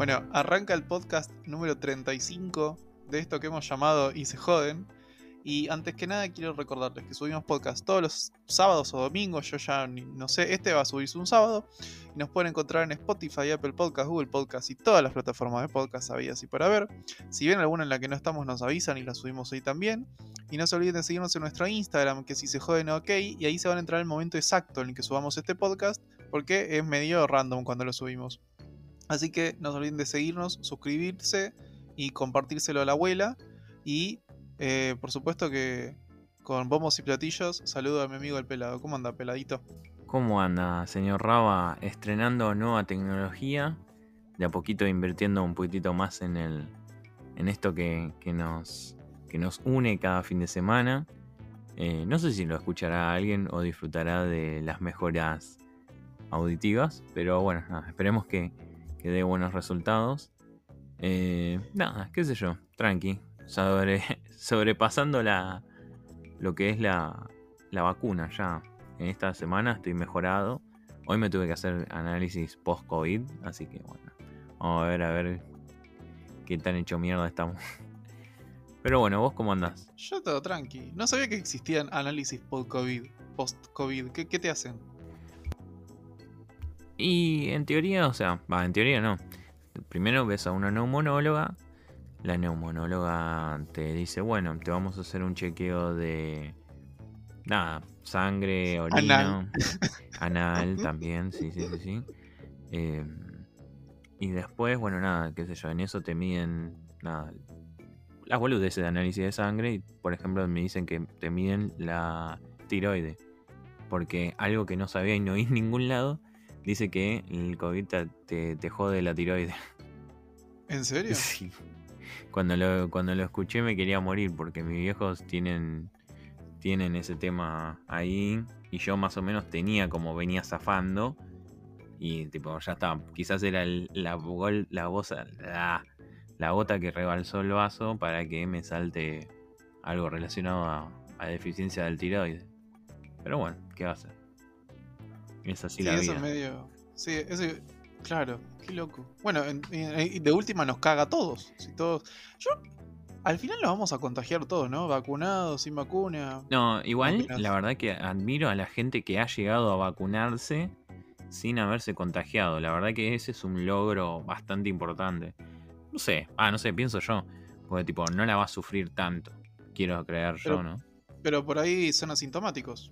Bueno, arranca el podcast número 35 de esto que hemos llamado Y se joden. Y antes que nada quiero recordarles que subimos podcast todos los sábados o domingos, yo ya no sé, este va a subirse un sábado. Y nos pueden encontrar en Spotify, Apple Podcast, Google Podcast y todas las plataformas de podcast habías y para ver. Si ven alguna en la que no estamos nos avisan y la subimos ahí también. Y no se olviden de seguirnos en nuestro Instagram, que si se joden ok, y ahí se van a entrar el momento exacto en el que subamos este podcast, porque es medio random cuando lo subimos. Así que no se olviden de seguirnos, suscribirse y compartírselo a la abuela. Y eh, por supuesto que con bombos y platillos, saludo a mi amigo el pelado. ¿Cómo anda, peladito? ¿Cómo anda, señor Raba? Estrenando nueva tecnología, de a poquito invirtiendo un poquitito más en el en esto que, nos, que nos une cada fin de semana. Eh, no sé si lo escuchará alguien o disfrutará de las mejoras auditivas, pero bueno, esperemos que, que dé buenos resultados. Eh, nada, qué sé yo, tranqui. Sobre, sobrepasando la, lo que es la, la vacuna ya. En esta semana estoy mejorado. Hoy me tuve que hacer análisis post-COVID, así que bueno, vamos a ver a ver qué tan hecho mierda estamos. Pero bueno, ¿vos cómo andás? Yo todo tranqui. No sabía que existían análisis post-COVID. Post-COVID. ¿Qué, ¿Qué, te hacen? Y en teoría, o sea, va, en teoría no primero ves a una neumonóloga. La neumonóloga te dice, bueno, te vamos a hacer un chequeo de... Nada, sangre, orina, anal, también, sí, sí, sí, sí. Em, y después, bueno, nada, qué sé yo, en eso te miden, nada, las boludeces de análisis de sangre y, por ejemplo, me dicen que te miden la tiroide. Porque algo que no sabía y no oí en ningún lado dice que el COVID te, jode la tiroides. ¿En serio? Sí. Cuando lo, cuando lo escuché me quería morir porque mis viejos tienen, tienen ese tema ahí y yo más o menos tenía como venía zafando y tipo ya está, quizás era la, la, voz, la, la gota que rebalsó el vaso para que me salte algo relacionado a, a deficiencia del tiroides. Pero bueno, ¿qué va a hacer? Es así la eso vida. medio. Sí, eso. Claro, qué loco. Bueno, de última nos caga a todos. Si todos. Yo. Al final nos vamos a contagiar todos, ¿no? Vacunados, sin vacuna. No, igual, la verdad que admiro a la gente que ha llegado a vacunarse sin haberse contagiado. La verdad que ese es un logro bastante importante. No sé, ah, no sé, pienso yo. Porque tipo, no la va a sufrir tanto. Quiero creer yo, ¿no? Pero por ahí son asintomáticos.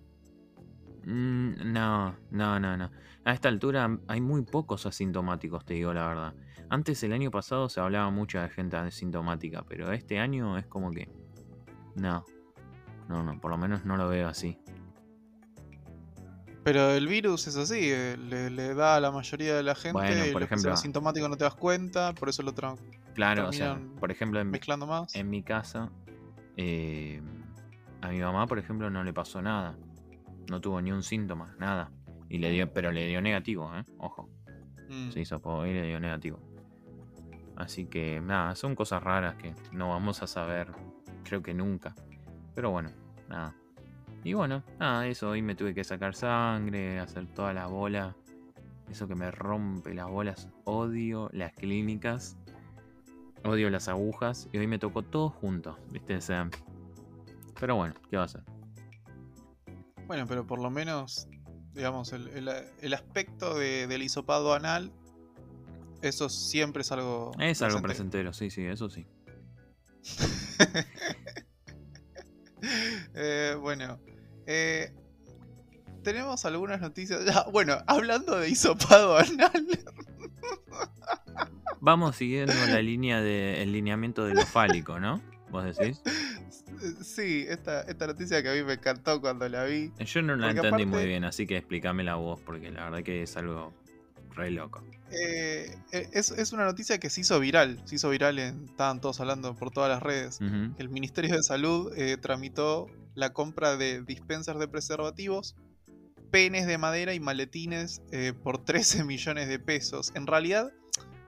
Mm, no, no, no, no. A esta altura hay muy pocos asintomáticos, te digo la verdad. Antes, el año pasado, se hablaba mucho de gente asintomática, pero este año es como que. No. No, no, por lo menos no lo veo así. Pero el virus es así, eh, le, da a la mayoría de la gente. Bueno, por ejemplo. asintomático no te das cuenta, por eso lo traen. Claro, o sea, por ejemplo, en, mezclando más. en mi casa, eh, a mi mamá, por ejemplo, no le pasó nada no tuvo ni un síntoma, nada. Y le dio, pero le dio negativo, ¿eh? Ojo. Mm. Se hizo y le dio negativo. Así que nada, son cosas raras que no vamos a saber, creo que nunca. Pero bueno, nada. Y bueno, nada, eso. Hoy me tuve que sacar sangre, hacer toda la bola. Eso que me rompe las bolas. Odio las clínicas. Odio las agujas. Y hoy me tocó todo junto, ¿viste? O sea, pero bueno, ¿qué va a hacer? Bueno, pero por lo menos, digamos, el, aspecto del hisopado anal, eso siempre es algo. Es algo presentero, sí, sí, eso sí. Eh, bueno, eh, tenemos algunas noticias. bueno, hablando de hisopado anal. Vamos siguiendo la línea del lineamiento de lo fálico, ¿no? ¿Vos decís? Sí, esta, esta noticia que a mí me encantó cuando la vi. Yo no la entendí muy bien, así que explícame la voz, porque la verdad que es algo re loco. Eh, eh, es, una noticia que se hizo viral, se hizo viral, en, estaban todos hablando por todas las redes. El Ministerio de Salud eh, tramitó la compra de dispensers de preservativos, penes de madera y maletines por 13 millones de pesos. En realidad,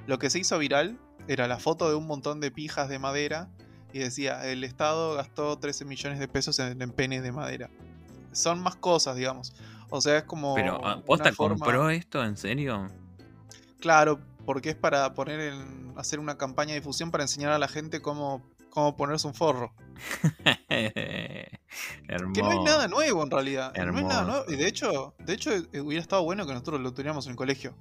lo que se hizo viral era la foto de un montón de pijas de madera y decía, el Estado gastó 13 millones de pesos en, penes de madera. Son más cosas, digamos. O sea, es como... Pero, ¿Posta compró esto en serio? Claro, porque es para poner en, hacer una campaña de difusión para enseñar a la gente cómo, cómo ponerse un forro. Que no hay nada nuevo en realidad. No hay nada nuevo. Y de hecho, de hecho, eh, hubiera estado bueno que nosotros lo tuviéramos en el colegio.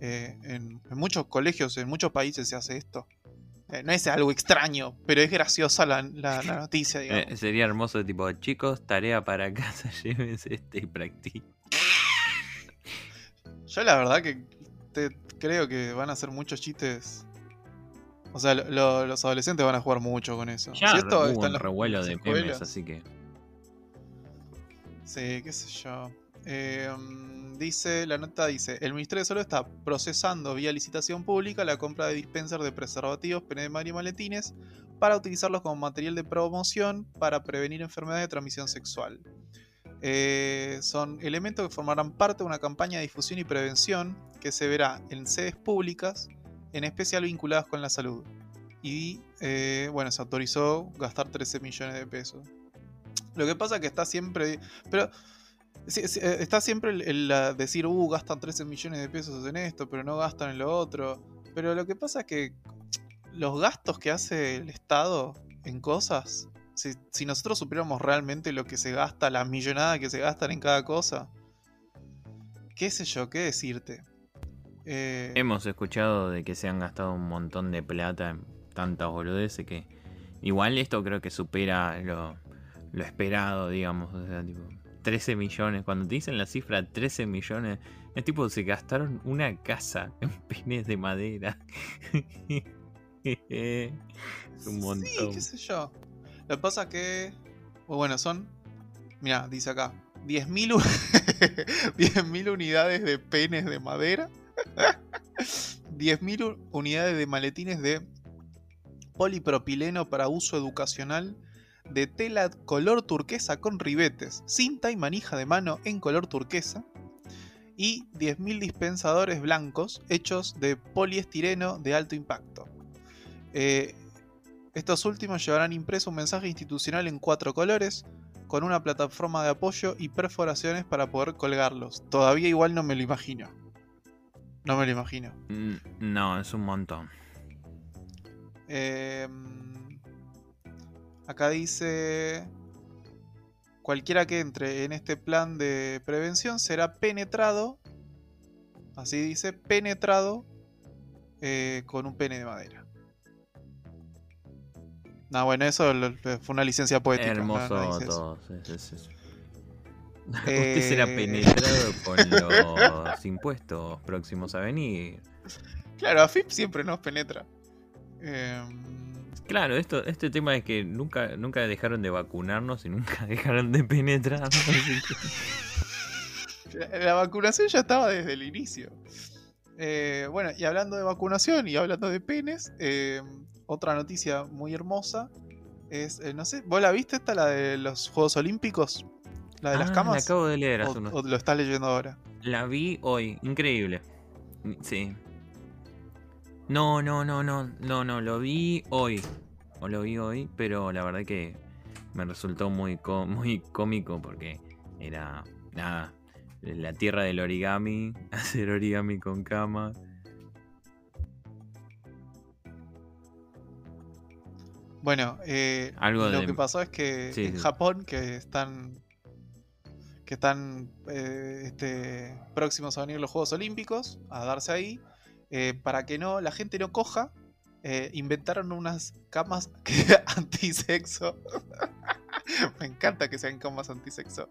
Eh, en, muchos colegios, en muchos países se hace esto. Eh, no es algo extraño, pero es graciosa la, noticia, digamos. sería hermoso, tipo, chicos, tarea para casa, llévense este y practiquen. Yo la verdad que creo que van a hacer muchos chistes. O sea, los adolescentes van a jugar mucho con eso. Ya si esto está en un revuelo de memes, así que. Sí, qué sé yo. Eh, dice, la nota dice, el Ministerio de Salud está procesando vía licitación pública la compra de dispensers de preservativos, pene de mar y maletines para utilizarlos como material de promoción para prevenir enfermedades de transmisión sexual. Eh, son elementos que formarán parte de una campaña de difusión y prevención que se verá en sedes públicas, en especial vinculadas con la salud. Y eh, bueno, se autorizó gastar 13 millones de pesos. Lo que pasa es que está siempre... Pero eh, está siempre el, decir, uh, gastan 13 millones de pesos en esto, pero no gastan en lo otro. Pero lo que pasa es que los gastos que hace el Estado en cosas si, nosotros supiéramos realmente lo que se gasta, la millonada que se gastan en cada cosa, qué sé yo, qué decirte. Eh, Hemos escuchado de que se han gastado un montón de plata en tantas boludeces que igual esto creo que supera lo, esperado, digamos. O sea, tipo, 13 millones. Cuando te dicen la cifra 13 millones, es tipo, se gastaron una casa en pines de madera. es un montón. Sí, qué sé yo. Lo que pasa que. Bueno, son. Mira, dice acá. 10.000 unidades de penes de madera. 10.000 unidades de maletines de polipropileno para uso educacional de tela color turquesa con ribetes, cinta y manija de mano en color turquesa. Y 10.000 dispensadores blancos hechos de poliestireno de alto impacto. Eh, estos últimos llevarán impreso un mensaje institucional en cuatro colores, con una plataforma de apoyo y perforaciones para poder colgarlos. Todavía igual no me lo imagino. No me lo imagino. Mm, no, es un montón. Em, acá dice... Cualquiera que entre en este plan de prevención será penetrado, así dice, penetrado eh, con un pene de madera. No, bueno, eso fue una licencia poética. Hermoso todo. Usted será eh, penetrado con los impuestos próximos a venir. Claro, AFIP siempre nos penetra. Em, claro, esto, este tema es que nunca, nunca dejaron de vacunarnos y nunca dejaron de penetrar. La vacunación ya estaba desde el inicio. Eh, bueno, y hablando de vacunación y hablando de penes, eh, otra noticia muy hermosa es, eh, no sé, ¿vos la viste esta, la de los Juegos Olímpicos? ¿La de las ah, camas? La acabo de leer hace o, lo estás leyendo ahora? La vi hoy, increíble. Sí. No, no, no, no, no, no, lo vi hoy. O lo vi hoy, pero la verdad que me resultó muy, muy cómico porque era, nada, la tierra del origami, hacer origami con cama. Bueno, eh, lo que pasó es que en Japón, que están que están eh, este, próximos a venir los Juegos Olímpicos, a darse ahí, eh, para que no la gente no coja, inventaron unas camas antisexo. Me encanta que sean camas antisexo.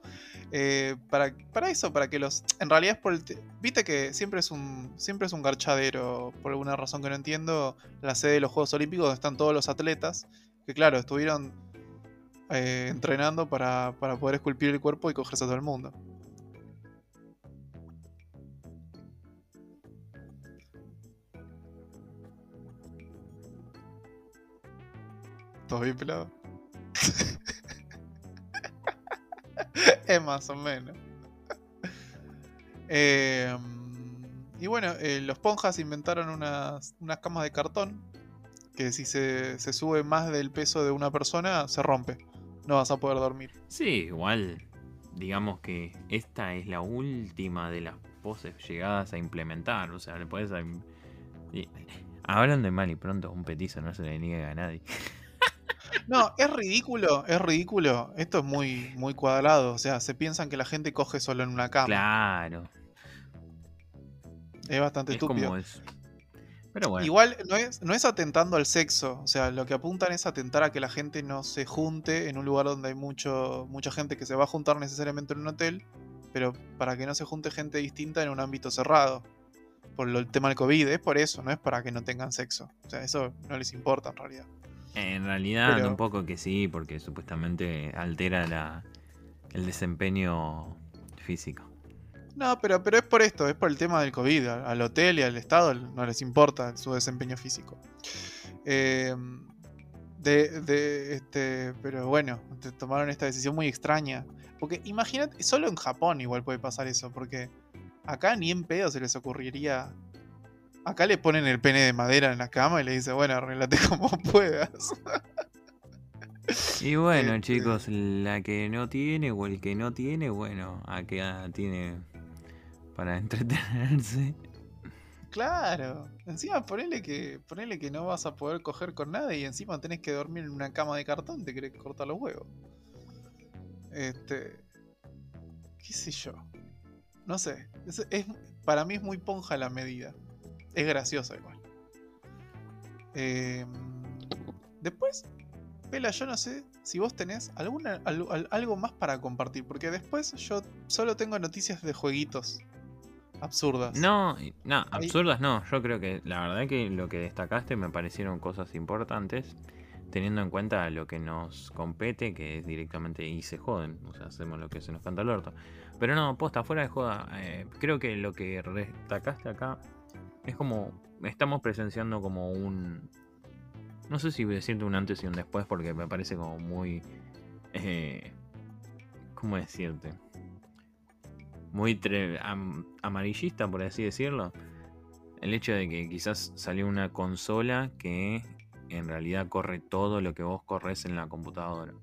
para, para eso, para que los. En realidad es por el. Viste que siempre es un. Siempre es un garchadero. Por alguna razón que no entiendo. La sede de los Juegos Olímpicos donde están todos los atletas que claro, estuvieron eh, entrenando para, poder esculpir el cuerpo y cogerse a todo el mundo. ¿Todo bien pelado? es más o menos. Em, y bueno, eh, los ponjas inventaron unas, unas camas de cartón que si se, sube más del peso de una persona, se rompe. No vas a poder dormir. Sí, igual, digamos que esta es la última de las poses llegadas a implementar. O sea, le puedes Y, hablan de mal y pronto un petizo no se le niega a nadie. No, es ridículo, es ridículo. Esto es muy, muy cuadrado. O sea, se piensan que la gente coge solo en una cama. Claro. Es bastante Es estúpido. como es. Pero bueno. Igual no es, no es atentando al sexo, o sea, lo que apuntan es atentar a que la gente no se junte en un lugar donde hay mucho, mucha gente que se va a juntar necesariamente en un hotel, pero para que no se junte gente distinta en un ámbito cerrado. Por lo- el tema del COVID, es por eso, no es para que no tengan sexo. O sea, eso no les importa en realidad. En realidad, Pero- un poco que sí, porque supuestamente altera la, el desempeño físico. No, pero, pero es por esto, es por el tema del COVID. Al, hotel y al Estado no les importa su desempeño físico. Eh, de, de, este, pero bueno, tomaron esta decisión muy extraña. Porque imagínate, solo en Japón igual puede pasar eso, porque acá ni en pedo se les ocurriría. Acá le ponen el pene de madera en la cama y le dice, bueno, arreglate como puedas. Y bueno, Este- chicos, la que no tiene o el que no tiene, bueno, acá tiene para entretenerse. Claro, encima ponele que, ponele que no vas a poder coger con nadie y encima tenés que dormir en una cama de cartón, te querés cortar los huevos. Este. qué sé yo. No sé. Es, es- para mí es muy ponja la medida. Es graciosa igual. Em, después, Pela, yo no sé si vos tenés alguna, al- al- algo más para compartir, porque después yo solo tengo noticias de jueguitos absurdas. No, no, absurdas no. Yo creo que la verdad que lo que destacaste me parecieron cosas importantes, teniendo en cuenta lo que nos compete, que es directamente y se joden. O sea, hacemos lo que se nos canta el orto. Pero no, posta, fuera de joda. eh, creo que lo que destacaste acá es como. Estamos presenciando como un. No sé si decirte un antes y un después, porque me parece como muy. eh, ¿Cómo decirte? Muy amarillista, por así decirlo. El hecho de que quizás salió una consola que en realidad corre todo lo que vos corres en la computadora.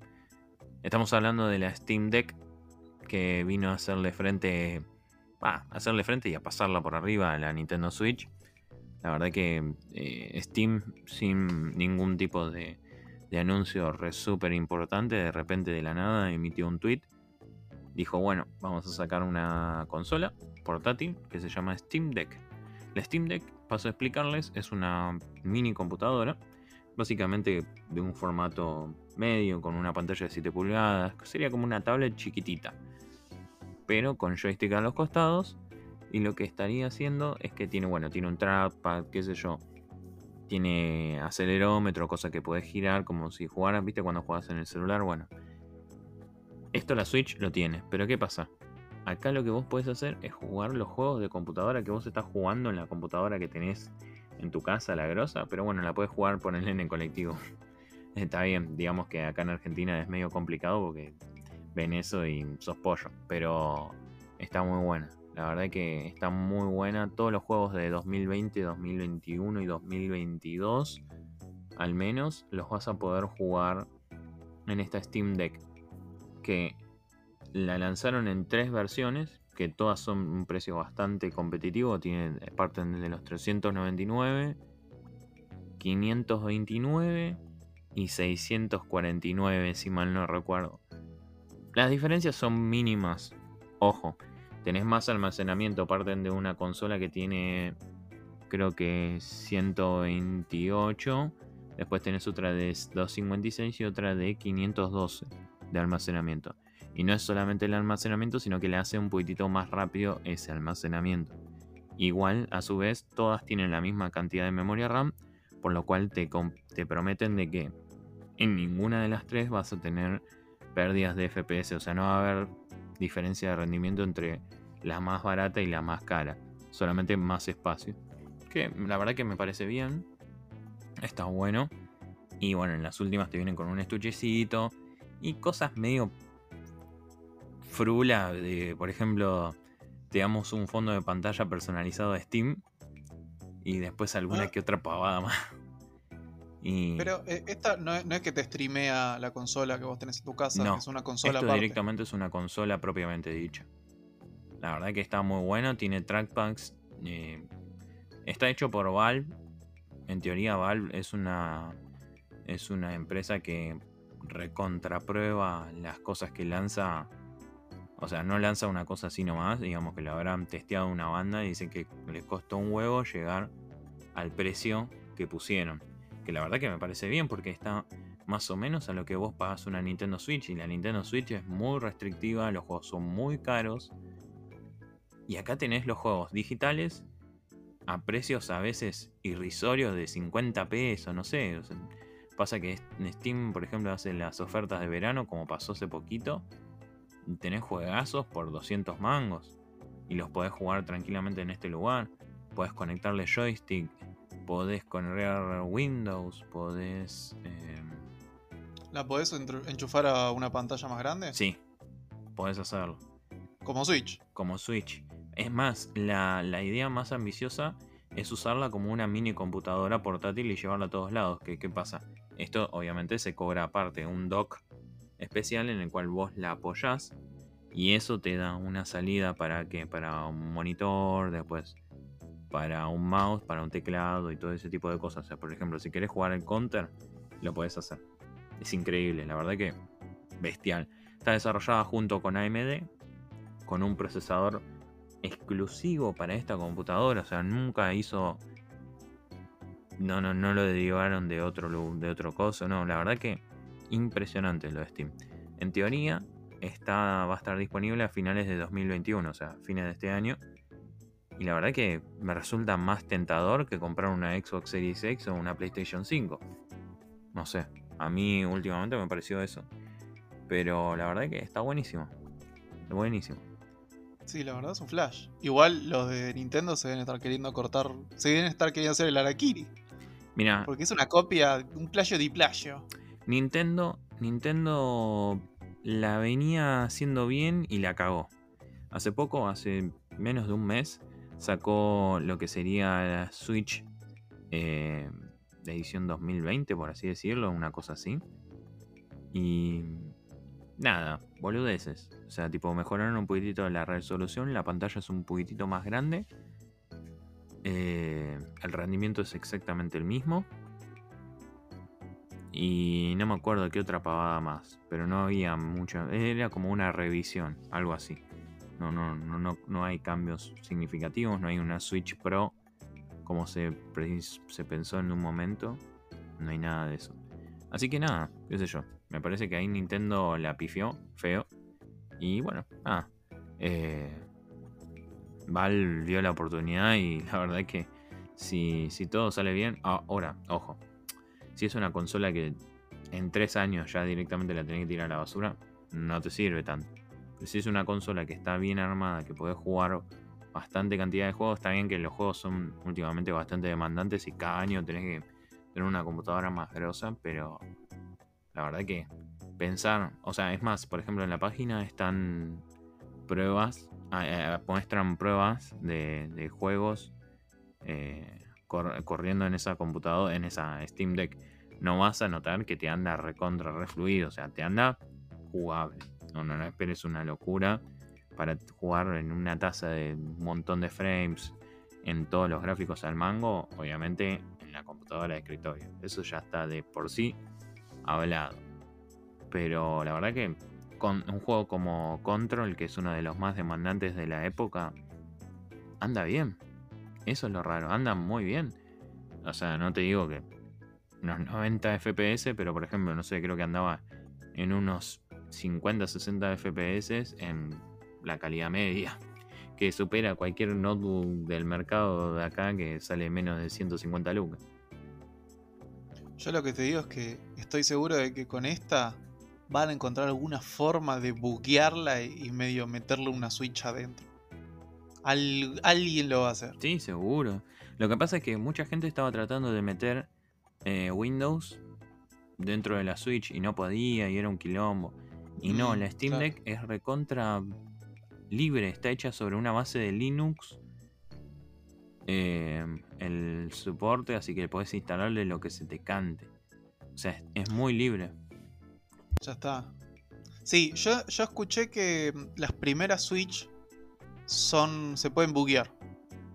Estamos hablando de la Steam Deck que vino a hacerle frente. A hacerle frente y a pasarla por arriba a la Nintendo Switch. La verdad que eh, Steam, sin ningún tipo de, anuncio súper importante, de repente de la nada emitió un tweet. Dijo, bueno, vamos a sacar una consola portátil que se llama Steam Deck. La Steam Deck, paso a explicarles, es una mini computadora, básicamente de un formato medio, con una pantalla de 7 pulgadas, sería como una tablet chiquitita, pero con joystick a los costados. Y lo que estaría haciendo es que tiene, bueno, tiene un trackpad, qué sé yo, tiene acelerómetro, cosa que puedes girar como si jugaras, viste, cuando juegas en el celular, bueno. Esto la Switch lo tiene, pero ¿qué pasa? Acá lo que vos podés hacer es jugar los juegos de computadora que vos estás jugando en la computadora que tenés en tu casa, la grosa, pero bueno, la puedes jugar ponerle en el colectivo. Está bien, digamos que acá en Argentina es medio complicado porque ven eso y sos pollo, pero está muy buena. La verdad que está muy buena. Todos los juegos de 2020, 2021 y 2022, al menos, los vas a poder jugar en esta Steam Deck. Que la lanzaron en tres versiones, que todas son un precio bastante competitivo. Tienen, parten de los 399, 529 y 649, si mal no recuerdo. Las diferencias son mínimas. Ojo, tenés más almacenamiento, parten de una consola que tiene creo que 128. Después tenés otra de 256 y otra de 512 de almacenamiento. Y no es solamente el almacenamiento, sino que le hace un poquitito más rápido ese almacenamiento. Igual, a su vez, todas tienen la misma cantidad de memoria RAM, por lo cual te, te prometen de que en ninguna de las tres vas a tener pérdidas de FPS, o sea, no va a haber diferencia de rendimiento entre la más barata y la más cara, solamente más espacio. Que la verdad que me parece bien, está bueno. Y bueno, en las últimas te vienen con un estuchecito y cosas medio frula, de, por ejemplo, te damos un fondo de pantalla personalizado de Steam y después alguna Ah. que otra pavada más. Y Pero eh, esta no es, no es que te streamea la consola que vos tenés en tu casa, No, es una consola esto aparte. directamente es una consola propiamente dicha. La verdad que está muy bueno, tiene trackpads, eh, Está hecho por Valve. En teoría, Valve es una. Es una empresa que recontraprueba las cosas que lanza. O sea, no lanza una cosa así nomás. Digamos que lo habrán testeado una banda y dicen que les costó un huevo llegar al precio que pusieron. Que la verdad que me parece bien porque está más o menos a lo que vos pagas una Nintendo Switch. Y la Nintendo Switch es muy restrictiva, los juegos son muy caros. Y acá tenés los juegos digitales a precios a veces irrisorios de 50 pesos, no sé. pasa que en Steam, por ejemplo, hace las ofertas de verano, como pasó hace poquito. Tenés juegazos por 200 mangos. Y los podés jugar tranquilamente en este lugar. Podés conectarle joystick. Podés conectar Windows. Podés... Em, ¿La podés enchufar a una pantalla más grande? Sí, podés hacerlo. Como Switch. Como Switch. Es más, la, idea más ambiciosa es usarla como una mini computadora portátil y llevarla a todos lados. ¿Qué, ¿Qué pasa? Esto obviamente se cobra aparte, un dock especial en el cual vos la apoyás y eso te da una salida para que para un monitor, después para un mouse, para un teclado y todo ese tipo de cosas. O sea, por ejemplo, si querés jugar el counter, lo podés hacer. Es increíble, la verdad que bestial. Está desarrollada junto con AMD, con un procesador exclusivo para esta computadora. O sea, nunca hizo. No, no, no lo derivaron de otro, de otro coso. No, la verdad que impresionante lo de Steam. En teoría, está, va a estar disponible a finales de 2021, o sea, fines de este año. Y la verdad que me resulta más tentador que comprar una Xbox Series X o una PlayStation 5. No sé, a mí últimamente me pareció eso. Pero la verdad que está buenísimo. Buenísimo. Sí, la verdad es un flash. Igual los de Nintendo se deben estar queriendo cortar. Se deben estar queriendo hacer el Arakiri. Mira. Porque es una copia, un plagio de plagio. Nintendo. Nintendo la venía haciendo bien y la cagó. Hace poco, hace menos de un mes, sacó lo que sería la Switch eh, de edición 2020, por así decirlo, una cosa así. Y nada, boludeces. O sea, tipo, mejoraron un poquitito la resolución, la pantalla es un poquitito más grande. Eh, el rendimiento es exactamente el mismo. Y no me acuerdo qué otra pavada más. Pero no había mucho. Era como una revisión, algo así. No, no, no, no, no hay cambios significativos. No hay una Switch Pro como se, pensó en un momento. No hay nada de eso. Así que nada, qué sé yo. Me parece que ahí Nintendo la pifió, feo. Y bueno, nada. Eh, Val vio la oportunidad y la verdad es que si, si todo sale bien. Ahora, ojo. Si es una consola que en tres años ya directamente la tenés que tirar a la basura, no te sirve tanto. Si es una consola que está bien armada, que podés jugar bastante cantidad de juegos, está bien que los juegos son últimamente bastante demandantes y cada año tenés que tener una computadora más grosa, pero la verdad que pensar, o sea, es más, por ejemplo, en la página están pruebas, ah, eh, muestran pruebas de, juegos eh, corriendo en esa computadora, en esa Steam Deck. No vas a notar que te anda recontra refluido, o sea, te anda jugable. No, no, no esperes una locura para jugar en una tasa de un montón de frames en todos los gráficos al mango, obviamente en la computadora de escritorio. Eso ya está de por sí hablado. Pero la verdad que con un juego como Control, que es uno de los más demandantes de la época, anda bien. Eso es lo raro, anda muy bien. O sea, no te digo que unos 90 FPS, pero por ejemplo, no sé, creo que andaba en unos 50, 60 FPS en la calidad media, que supera cualquier notebook del mercado de acá que sale menos de 150 lucas. Yo lo que te digo es que estoy seguro de que con esta van a encontrar alguna forma de buguearla y medio meterle una Switch adentro. alguien lo va a hacer. Sí, seguro. Lo que pasa es que mucha gente estaba tratando de meter eh, Windows dentro de la Switch y no podía y era un quilombo. Y no, mm, la Steam Deck es recontra libre, está hecha sobre una base de Linux eh, el soporte, así que puedes instalarle lo que se te cante. O sea, es muy libre. Ya está. Sí, yo, yo escuché que las primeras Switch son. se pueden buguear.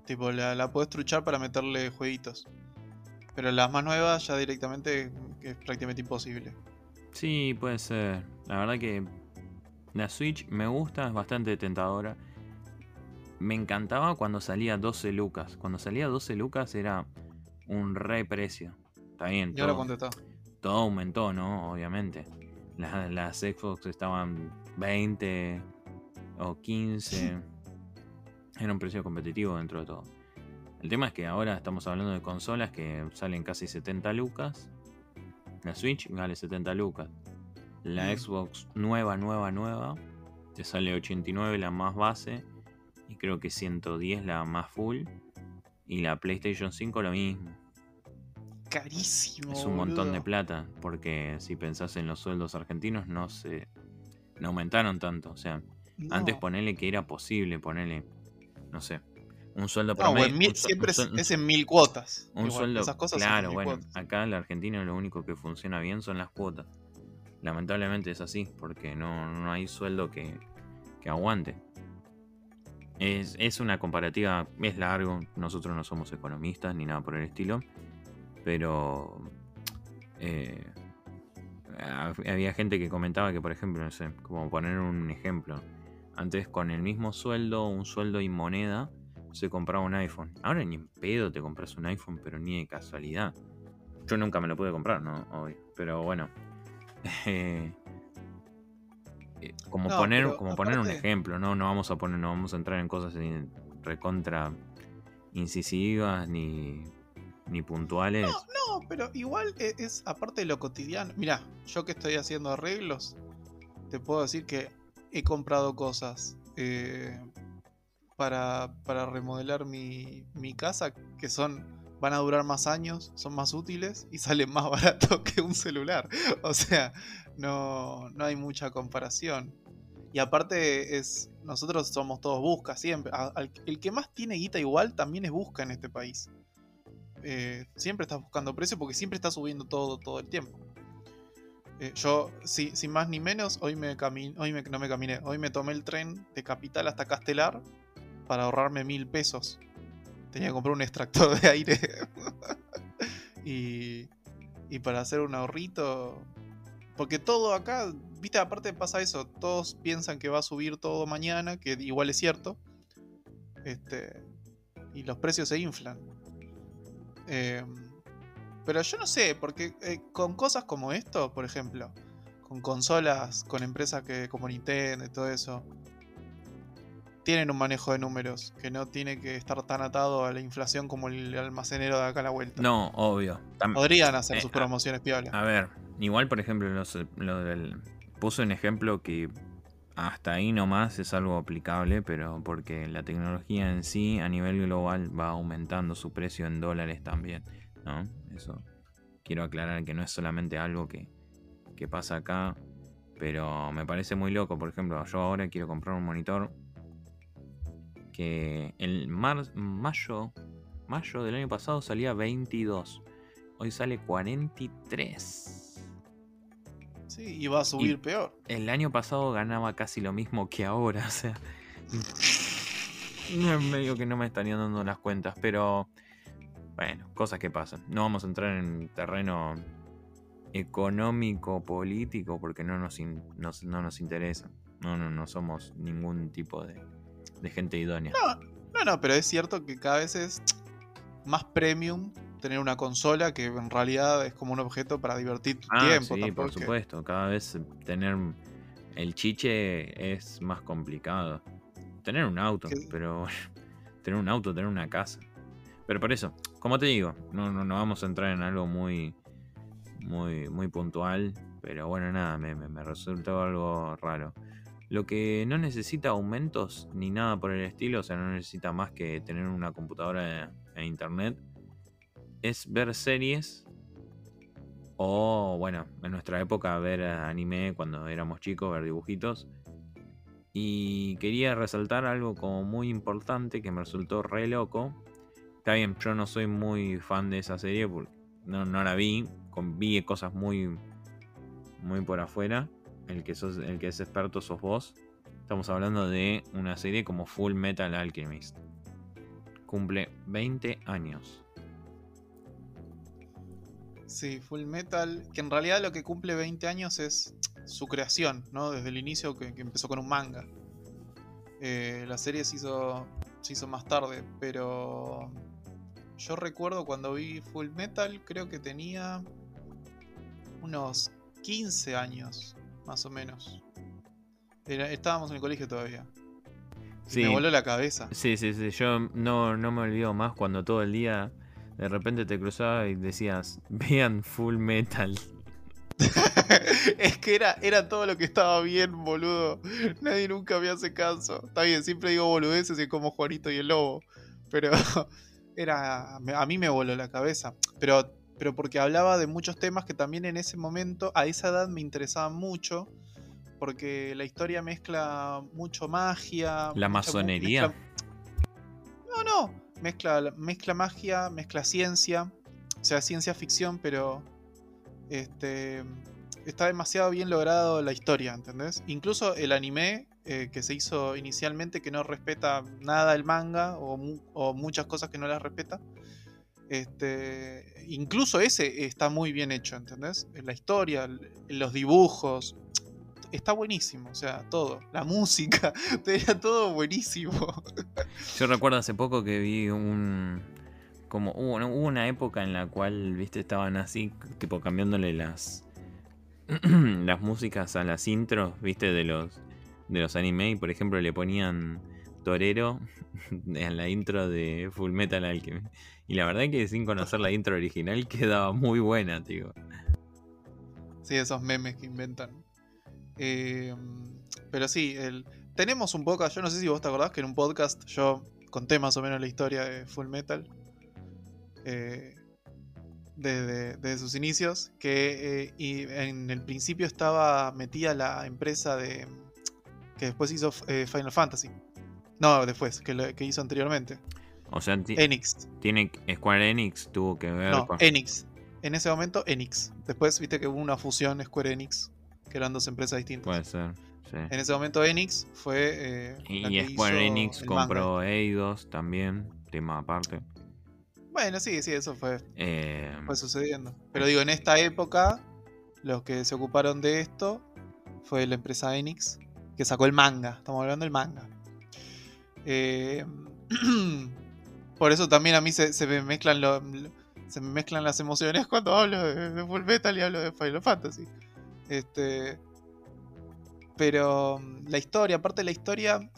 Tipo, la, la podés truchar para meterle jueguitos. Pero las más nuevas ya directamente es prácticamente imposible. Sí, puede ser. La verdad que la Switch me gusta, es bastante tentadora. Me encantaba cuando salía 12 lucas. Cuando salía 12 lucas era un re precio. Está bien. ¿Y ahora cuánto está? Todo aumentó, ¿no? Obviamente. Las, las Xbox estaban 20 o 15. Era un precio competitivo dentro de todo. El tema es que ahora estamos hablando de consolas que salen casi 70 lucas. La Switch vale 70 lucas. La. Xbox nueva, nueva, nueva. Te sale 89 la más base. Y creo que 110 la más full. Y la PlayStation 5 lo mismo. Carísimo. Es un montón de plata. Porque si pensás en los sueldos argentinos no se. No aumentaron tanto. O sea, antes ponele que era posible ponerle. No sé. Un sueldo No, promedio. mil- siempre un es, en mil cuotas. un Igual, sueldo, esas cosas son claro, bueno, cuotas. acá en la Argentina lo único que funciona bien son las cuotas. Lamentablemente es así, porque no, no hay sueldo que, que aguante. Es, es una comparativa, es largo, nosotros no somos economistas ni nada por el estilo, pero eh, hab- había gente que comentaba que, por ejemplo, no sé, como poner un ejemplo, antes con el mismo sueldo, un sueldo y moneda, se compraba un iPhone. Ahora ni en pedo te compras un iPhone, pero ni de casualidad. Yo nunca me lo pude comprar, ¿no? Obvio. Pero bueno. Eh, eh, como No, poner, como poner un ejemplo, ¿no? No vamos a poner, no vamos a entrar en cosas in- recontra incisivas ni, ni puntuales. No, pero igual e- es, aparte de lo cotidiano. Mira, yo que estoy haciendo arreglos, te puedo decir que he comprado cosas eh, para, para remodelar mi, mi casa que son van a durar más años, son más útiles y salen más barato que un celular. O sea, no, no hay mucha comparación. Y aparte es nosotros somos todos busca siempre. El que más tiene guita igual también es busca en este país eh, siempre estás buscando precio porque siempre está subiendo todo todo el tiempo. Eh, yo, si- sin más ni menos, hoy me hoy me, no me caminé, hoy me tomé el tren de Capital hasta Castelar para ahorrarme mil pesos. Tenía que comprar un extractor de aire y, y para hacer un ahorrito. Porque todo acá, viste, aparte pasa eso, todos piensan que va a subir todo mañana, que igual es cierto. Este, y los precios se inflan. Eh, pero yo no sé, porque eh, con cosas como esto, por ejemplo, con consolas, con empresas que como Nintendo y todo eso, tienen un manejo de números que no tiene que estar tan atado a la inflación como el almacenero de acá a la vuelta. No, obvio. Tam- Podrían hacer Eh, sus promociones piola. A ver, igual por ejemplo, los- lo del, puse un ejemplo que hasta ahí nomás es algo aplicable, pero porque la tecnología en sí a nivel global va aumentando su precio en dólares también, ¿no? Eso quiero aclarar que no es solamente algo que, que pasa acá, pero me parece muy loco, por ejemplo, yo ahora quiero comprar un monitor que el mar, mayo, mayo del año pasado salía 22. Hoy sale 43. Sí, y va a subir peor. El año pasado ganaba casi lo mismo que ahora, o sea. no medio que no me estarían dando las cuentas, pero. Bueno, cosas que pasan. No vamos a entrar en terreno económico, político, porque no nos, in- nos- no nos interesa. No, no, no somos ningún tipo de, de gente idónea. No, no, no, pero es cierto que cada vez es más premium tener una consola que en realidad es como un objeto para divertir tu Ah, tiempo. sí, por que- supuesto. Cada vez tener el chiche es más complicado. Tener un auto, Que- pero tener un auto, tener una casa. Pero por eso, como te digo, no, no, no vamos a entrar en algo muy, muy, muy puntual. Pero bueno, nada, me, me, me resultó algo raro. Lo que no necesita aumentos ni nada por el estilo, o sea, no necesita más que tener una computadora e internet, es ver series o, bueno, en nuestra época ver anime cuando éramos chicos, ver dibujitos. Y quería resaltar algo como muy importante que me resultó re loco. Está bien, yo no soy muy fan de esa serie porque no, la vi. Vi cosas muy, muy por afuera. El que, es experto sos vos. Estamos hablando de una serie como Full Metal Alchemist. cumple 20 años. Sí, Full Metal, que en realidad lo que cumple 20 años es su creación, ¿no? Desde el inicio que, que empezó con un manga. Eh, la serie se hizo, se hizo más tarde, pero yo recuerdo cuando vi Full Metal, creo que tenía unos 15 años, más o menos. Era- estábamos en el colegio todavía. Sí. Me voló la cabeza. Sí, sí, sí. Yo no, no me olvido más cuando todo el día de repente te cruzaba y decías, vean full metal. es que era, era todo lo que estaba bien, boludo. Nadie nunca me hace caso. Está bien, siempre digo boludeces y como Juanito y el Lobo. Pero era. A mí me voló la cabeza. Pero, pero porque hablaba de muchos temas que también en ese momento, a esa edad, me interesaban mucho. Porque la historia mezcla mucho magia. La masonería. mezcla- No, no. Mezcla, mezcla magia, mezcla ciencia. O sea, ciencia ficción, pero. Este. Está demasiado bien logrado la historia, ¿entendés? Incluso el anime eh, que se hizo inicialmente, que no respeta nada el manga, o, mu- o muchas cosas que no las respeta. Este, incluso ese está muy bien hecho, ¿entendés? La historia, los dibujos, está buenísimo, o sea, todo. La música, era todo buenísimo. Yo recuerdo hace poco que vi un. Como hubo, hubo una época en la cual, viste, estaban así, tipo cambiándole las. las músicas a las intros, viste, de los. De los anime. Y por ejemplo, le ponían Torero en la intro de Full Metal Alchemist. Y la verdad que sin conocer la intro original quedaba muy buena, tío. Sí, esos memes que inventan. Eh, pero sí, tenemos un podcast, yo no sé si vos te acordás que en un podcast yo conté más o menos la historia de Full Metal. eh, desde, sus inicios. Que eh, y en el principio estaba metida la empresa de. que después hizo Final Fantasy. No, después, que, lo- que hizo anteriormente. O sea, Enix. tiene Square Enix tuvo que ver No, con. Enix. En ese momento, Enix. Después viste que hubo una fusión Square Enix, que eran dos empresas distintas. Puede ser, sí. En ese momento Enix fue... eh, la Y que Square hizo Enix compró Eidos también, tema aparte. Bueno, sí, sí, eso fue, Eh, fue sucediendo. Pero digo, en esta época, los que se ocuparon de esto fue la empresa Enix, que sacó el manga. Estamos hablando del manga. Eh, por eso también a mí se, me mezclan lo- se me mezclan las emociones cuando hablo de, de Full Metal y hablo de Final Fantasy. Este, pero mm, la historia, aparte la historia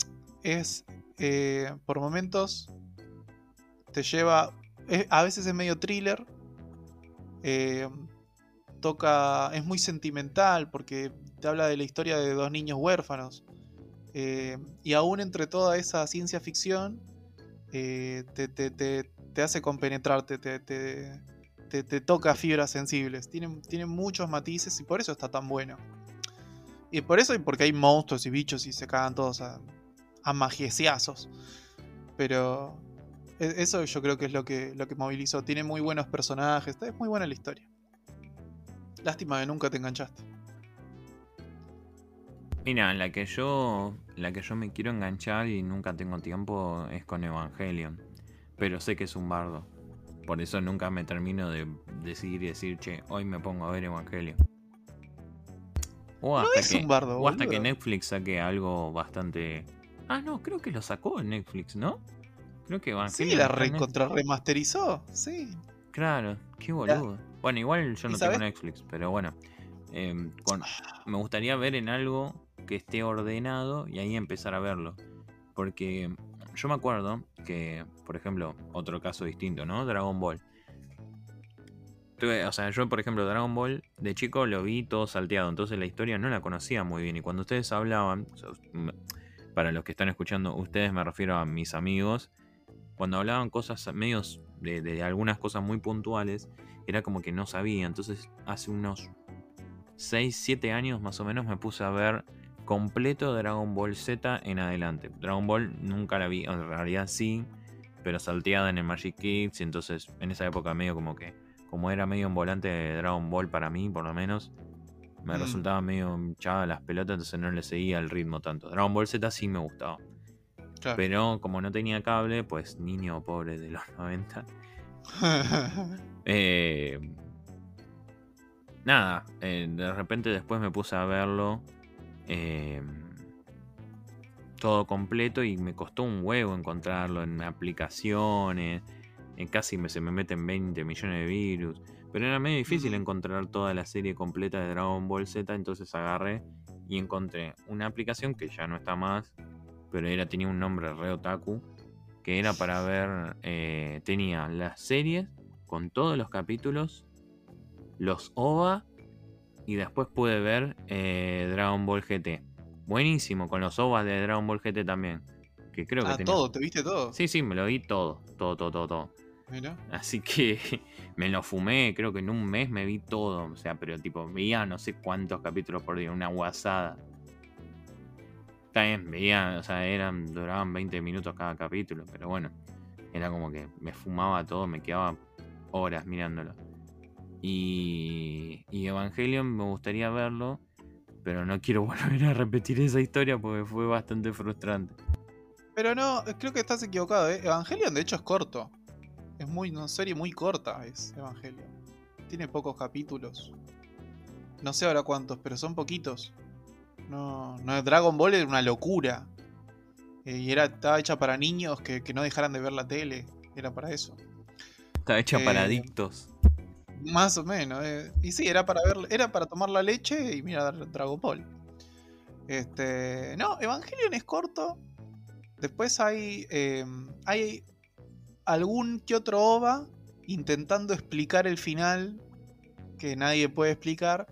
es eh, por momentos te lleva, a veces es medio thriller, eh, toca, es muy sentimental porque te habla de la historia de dos niños huérfanos. Eh, y aún entre toda esa ciencia ficción, eh, te, hace compenetrarte, te, toca fibras sensibles. Tiene, tiene muchos matices y por eso está tan bueno. Y por eso y porque hay monstruos y bichos y se cagan todos a, a magieciazos. Pero e- eso yo creo que es lo que, lo que movilizó. Tiene muy buenos personajes, es muy buena la historia. Lástima que nunca te enganchaste. Mira, la que yo. La que yo me quiero enganchar y nunca tengo tiempo es con Evangelion. Pero sé que es un bardo. Por eso nunca me termino de decidir y decir, che, hoy me pongo a ver Evangelion. O No hasta, es que, un bardo, o hasta que. Netflix saque algo bastante. Ah, no, creo que lo sacó en Netflix, ¿no? Creo que Evangelion. Sí, la recontra remasterizó. Sí. Claro, qué boludo. Bueno, igual yo ¿Y no tengo Netflix, pero bueno. em, con- me gustaría ver en algo que esté ordenado y ahí empezar a verlo. Porque yo me acuerdo que, por ejemplo, otro caso distinto, ¿no? Dragon Ball. O sea, yo, por ejemplo, Dragon Ball de chico lo vi todo salteado, entonces la historia no la conocía muy bien. Y cuando ustedes hablaban, para los que están escuchando, ustedes me refiero a mis amigos, cuando hablaban cosas medios de, de algunas cosas muy puntuales, era como que no sabía. Entonces, hace unos 6, 7 años más o menos me puse a ver completo Dragon Ball Z en adelante. Dragon Ball nunca la vi, en realidad sí, pero salteada en el Magic Kids. Y entonces, en esa época, medio como que, como era medio en volante de Dragon Ball para mí, por lo menos, me Mm. resultaba medio hinchada las pelotas, entonces no le seguía el ritmo tanto. Dragon Ball Z sí me gustaba. Claro. Pero como no tenía cable, pues niño pobre de los 90. eh, nada, eh, de repente después me puse a verlo eh, todo completo y me costó un huevo encontrarlo en aplicaciones. En casi me, se me meten 20 millones de virus. Pero era medio difícil encontrar toda la serie completa de Dragon Ball Z. Entonces agarré y encontré una aplicación que ya no está más. Pero era, tenía un nombre re otaku. Que era para ver. eh, tenía las series con todos los capítulos. Los OVA. Y después pude ver eh, Dragon Ball GT. Buenísimo, con los OVAs de Dragon Ball GT también. Que creo que ah, tenía. todo, ¿te viste todo? Sí, sí, me lo vi todo. Todo, todo, todo, todo. Mira. Así que me lo fumé, creo que en un mes me vi todo. O sea, pero tipo, veía no sé cuántos capítulos por día, una guasada. Bien, veía, o sea, eran, duraban 20 minutos cada capítulo, pero bueno, era como que me fumaba todo, me quedaba horas mirándolo. Y, y Evangelion me gustaría verlo, pero no quiero volver a repetir esa historia porque fue bastante frustrante. Pero no, creo que estás equivocado, ¿eh? Evangelion de hecho es corto. Es muy, una serie muy corta, es Evangelion. Tiene pocos capítulos. No sé ahora cuántos, pero son poquitos. No, no Dragon Ball era una locura. Eh, y era, estaba hecha para niños que, que no dejaran de ver la tele. Era para eso. Está hecha para Eh, adictos. Más o menos. eh. Y sí, era para ver, era para tomar la leche y mirar Dragon Ball. Este. No, Evangelion es corto. Después hay. eh, hay algún que otro OVA intentando explicar el final. Que nadie puede explicar.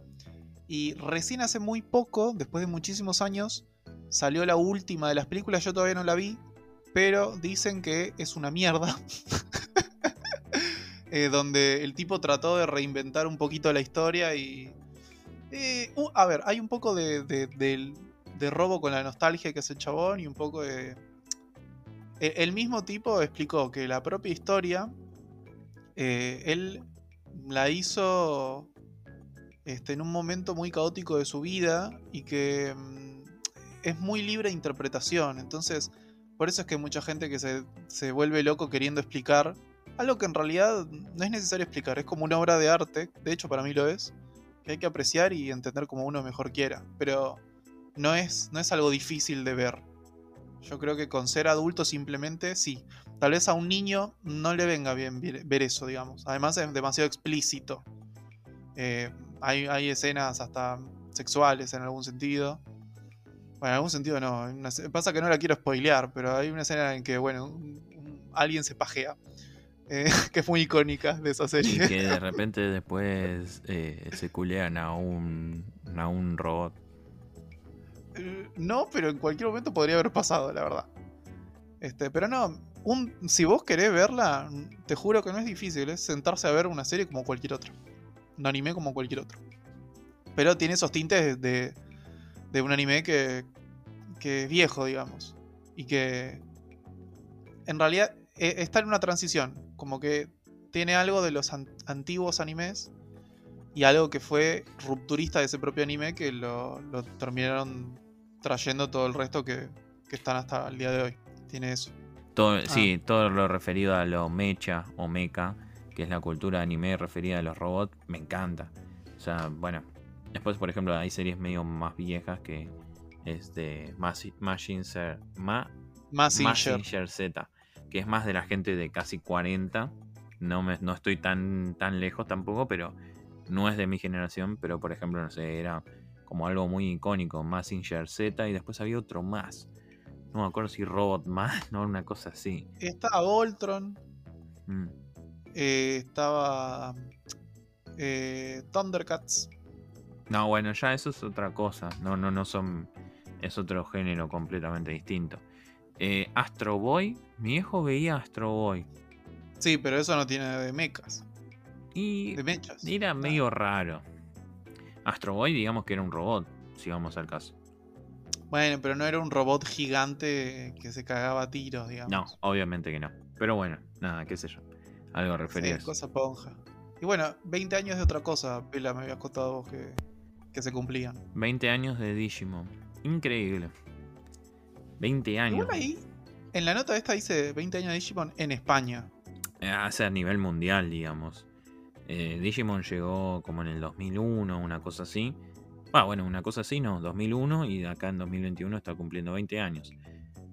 Y recién hace muy poco, después de muchísimos años, salió la última de las películas. Yo todavía no la vi. Pero dicen que es una mierda. eh, donde el tipo trató de reinventar un poquito la historia y... eh, a ver, hay un poco de, de- robo con la nostalgia que hace el chabón y un poco de... e- El mismo tipo explicó que la propia historia, eh, él la hizo este, en un momento muy caótico de su vida y que mm, es muy libre de interpretación. Entonces, por eso es que mucha gente que se, se vuelve loco queriendo explicar algo que en realidad no es necesario explicar, es como una obra de arte, de hecho para mí lo es, que hay que apreciar y entender como uno mejor quiera, pero no es, no es algo difícil de ver. Yo creo que con ser adulto simplemente sí. Tal vez a un niño no le venga bien ver eso, digamos. Además es demasiado explícito. Eh, hay, hay escenas hasta sexuales en algún sentido. Bueno, en algún sentido no. pasa que no la quiero spoilear, pero hay una escena en que, bueno, alguien se pajea. Eh, que es muy icónica de esa Y serie. que de repente después eh, se culean a un, a un robot. Eh, No, pero en cualquier momento podría haber pasado, la verdad. Este, pero no, un, si vos querés verla, te juro que no es difícil, es sentarse a ver una serie como cualquier otra. Un anime como cualquier otro. Pero tiene esos tintes de, de un anime que, que es viejo, digamos. Y que en realidad eh, está en una transición. Como que tiene algo de los an- antiguos animes y algo que fue rupturista de ese propio anime que lo, lo terminaron trayendo todo el resto que, que están hasta el día de hoy. Tiene eso. Todo, Sí, todo lo referido a lo mecha o mecha, que es la cultura anime referida a los robots, me encanta. O sea, bueno. Después, por ejemplo, hay series medio más viejas que es de Mas- Mazinger Ma- Mazinger. Mazinger Z, que es más de la gente de casi 40. No, me, no estoy tan, tan lejos tampoco, pero no es de mi generación. Pero, por ejemplo, no sé, era como algo muy icónico, Mazinger Z, y después había otro más. No me acuerdo si Robot más, no, una cosa así. Estaba Voltron. Mm. eh, estaba eh, Thundercats. No, bueno, ya eso es otra cosa. No, no, no son. Es otro género completamente distinto. Eh, Astro Boy, mi viejo veía Astro Boy. Sí, pero eso no tiene de mechas. Y De mechas. era medio raro. Astro Boy, digamos que era un robot, si vamos al caso. Bueno, pero no era un robot gigante que se cagaba a tiros, digamos. No, obviamente que no. Pero bueno, nada, qué sé yo. Algo Sí, referido a eso. cosa ponja. Y bueno, 20 años de otra cosa, Pela, me habías contado vos que, que se cumplían. 20 años de Digimon. Increíble. 20 años. Ahí, en la nota esta dice 20 años de Digimon en España. Hace a nivel mundial, digamos. Eh, Digimon llegó como en el 2001, una cosa así. Ah, bueno, una cosa así, no, 2001 y acá en 2021 está cumpliendo 20 años.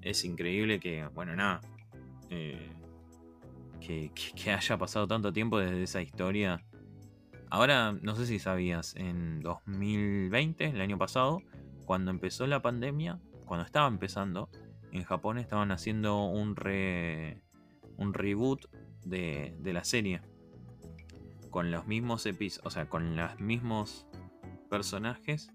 Es increíble que, bueno, nada, eh, que, que- que haya pasado tanto tiempo desde esa historia. Ahora, no sé si sabías, en 2020, el año pasado, cuando empezó la pandemia, cuando estaba empezando, en Japón estaban haciendo un re, un reboot de, de la serie. Con los mismos episodios, o sea, con los mismos personajes,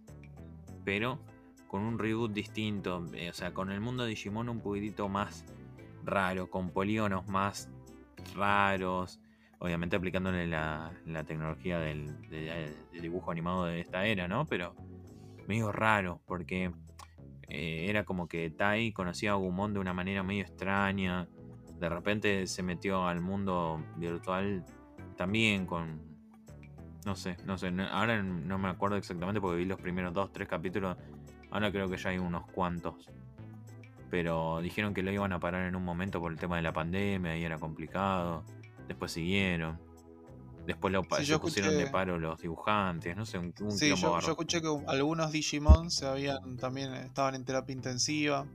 pero con un reboot distinto. eh, O sea, con el mundo de Digimon un poquitito más raro, con polígonos más raros. Obviamente aplicándole la, la tecnología del, de- del dibujo animado de esta era, ¿no? Pero medio raro, porque eh, era como que Tai conocía a Agumon de una manera medio extraña. De repente se metió al mundo virtual también con. No sé, no sé. no- ahora no me acuerdo exactamente porque vi los primeros dos, tres capítulos. Ahora creo que ya hay unos cuantos. Pero dijeron que lo iban a parar en un momento por el tema de la pandemia y era complicado. Después siguieron. Después lo Sí, se pusieron de paro los dibujantes. No sé, un, un Sí, yo, escuché que algunos Digimon se habían también estaban en terapia intensiva,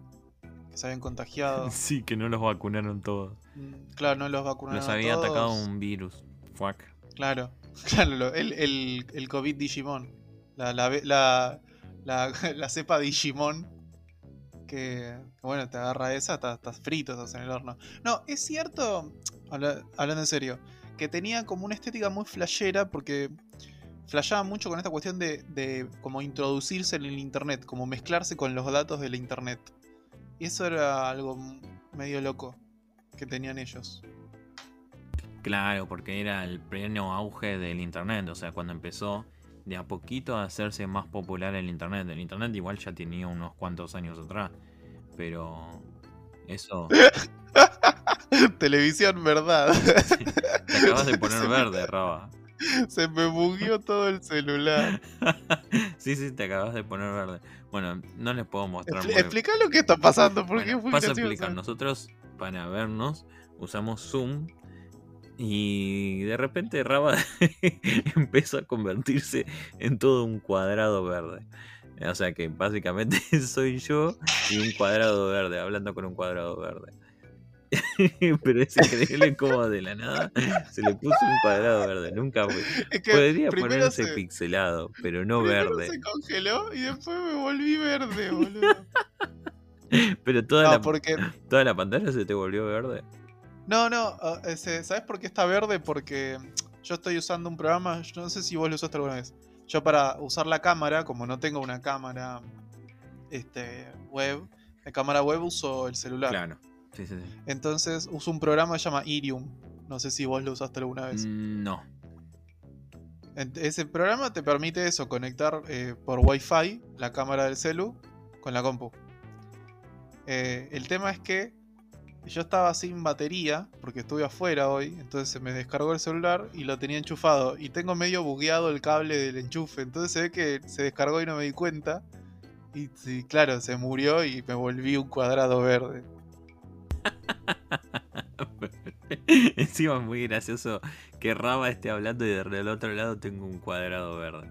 que se habían contagiado. Sí, que no los vacunaron todos. Mm, claro, no los vacunaron. Los a había atacado todos. un virus. Fuck. Claro, claro, el, el, el COVID Digimon. La, la, la, la, la cepa Digimon. Que, que bueno, te agarra esa, estás, estás frito, estás en el horno. No, es cierto, habla- hablando en serio, que tenía como una estética muy flashera porque flashaba mucho con esta cuestión de, de como introducirse en el internet, como mezclarse con los datos del internet. Y eso era algo medio loco que tenían ellos. Claro, porque era el pleno auge del internet. O sea, cuando empezó de a poquito a hacerse más popular el internet. El internet igual ya tenía unos cuantos años atrás. Pero eso. Televisión, verdad. Te acabas de poner Se me- verde, Raba. Se me bugueó todo el celular. sí, sí, te acabas de poner verde. Bueno, no les puedo mostrar muy explica lo que está pasando, porque Bueno, paso a explicar. Nosotros, para vernos, usamos Zoom. Y de repente Raba empezó a convertirse en todo un cuadrado verde. O sea que básicamente soy yo y un cuadrado verde, hablando con un cuadrado verde. Pero es increíble cómo de la nada se le puso un cuadrado verde. Nunca fue. Es que Podría ponerse se- pixelado, pero no primero verde. se congeló y después me volví verde, boludo. Pero toda, No, la, porque. toda la pantalla se te volvió verde. No, no, ah, ese- ¿sabes por qué está verde? Porque yo estoy usando un programa, yo no sé si vos lo usaste alguna vez. Yo para usar la cámara, como no tengo una cámara este, web, la cámara web uso el celular. Claro. Sí, sí, sí. Entonces uso un programa que se llama Irium. No sé si vos lo usaste alguna vez. Mm, No. Ese programa te permite eso, conectar eh, por Wi-Fi la cámara del celu con la compu. Eh, el tema es que yo estaba sin batería porque estuve afuera hoy, entonces se me descargó el celular y lo tenía enchufado y tengo medio bugueado el cable del enchufe, entonces se ve que se descargó y no me di cuenta y claro, se murió y me volví un cuadrado verde. Encima es muy gracioso que Raba esté hablando y del otro lado tengo un cuadrado verde.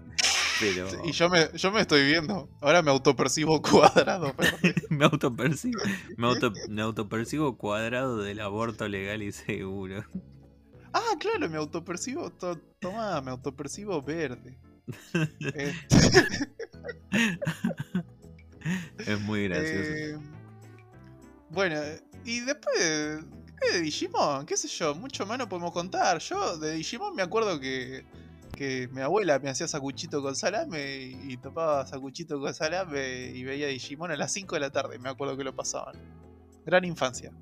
Pero Y yo me, yo me estoy viendo, ahora me autopercibo cuadrado me autopercibo, me, auto, me autopercibo cuadrado del aborto legal y seguro. Ah, claro, me autopercibo. To toma, me autopercibo verde. Eh, Es muy gracioso. eh, bueno, y después de, Digimon, qué sé yo, mucho más no podemos contar. Yo de Digimon me acuerdo que, que mi abuela me hacía sacuchito con salame y, y topaba sacuchito con salame y veía Digimon a las 5 de la tarde. Me acuerdo que lo pasaban. Gran infancia.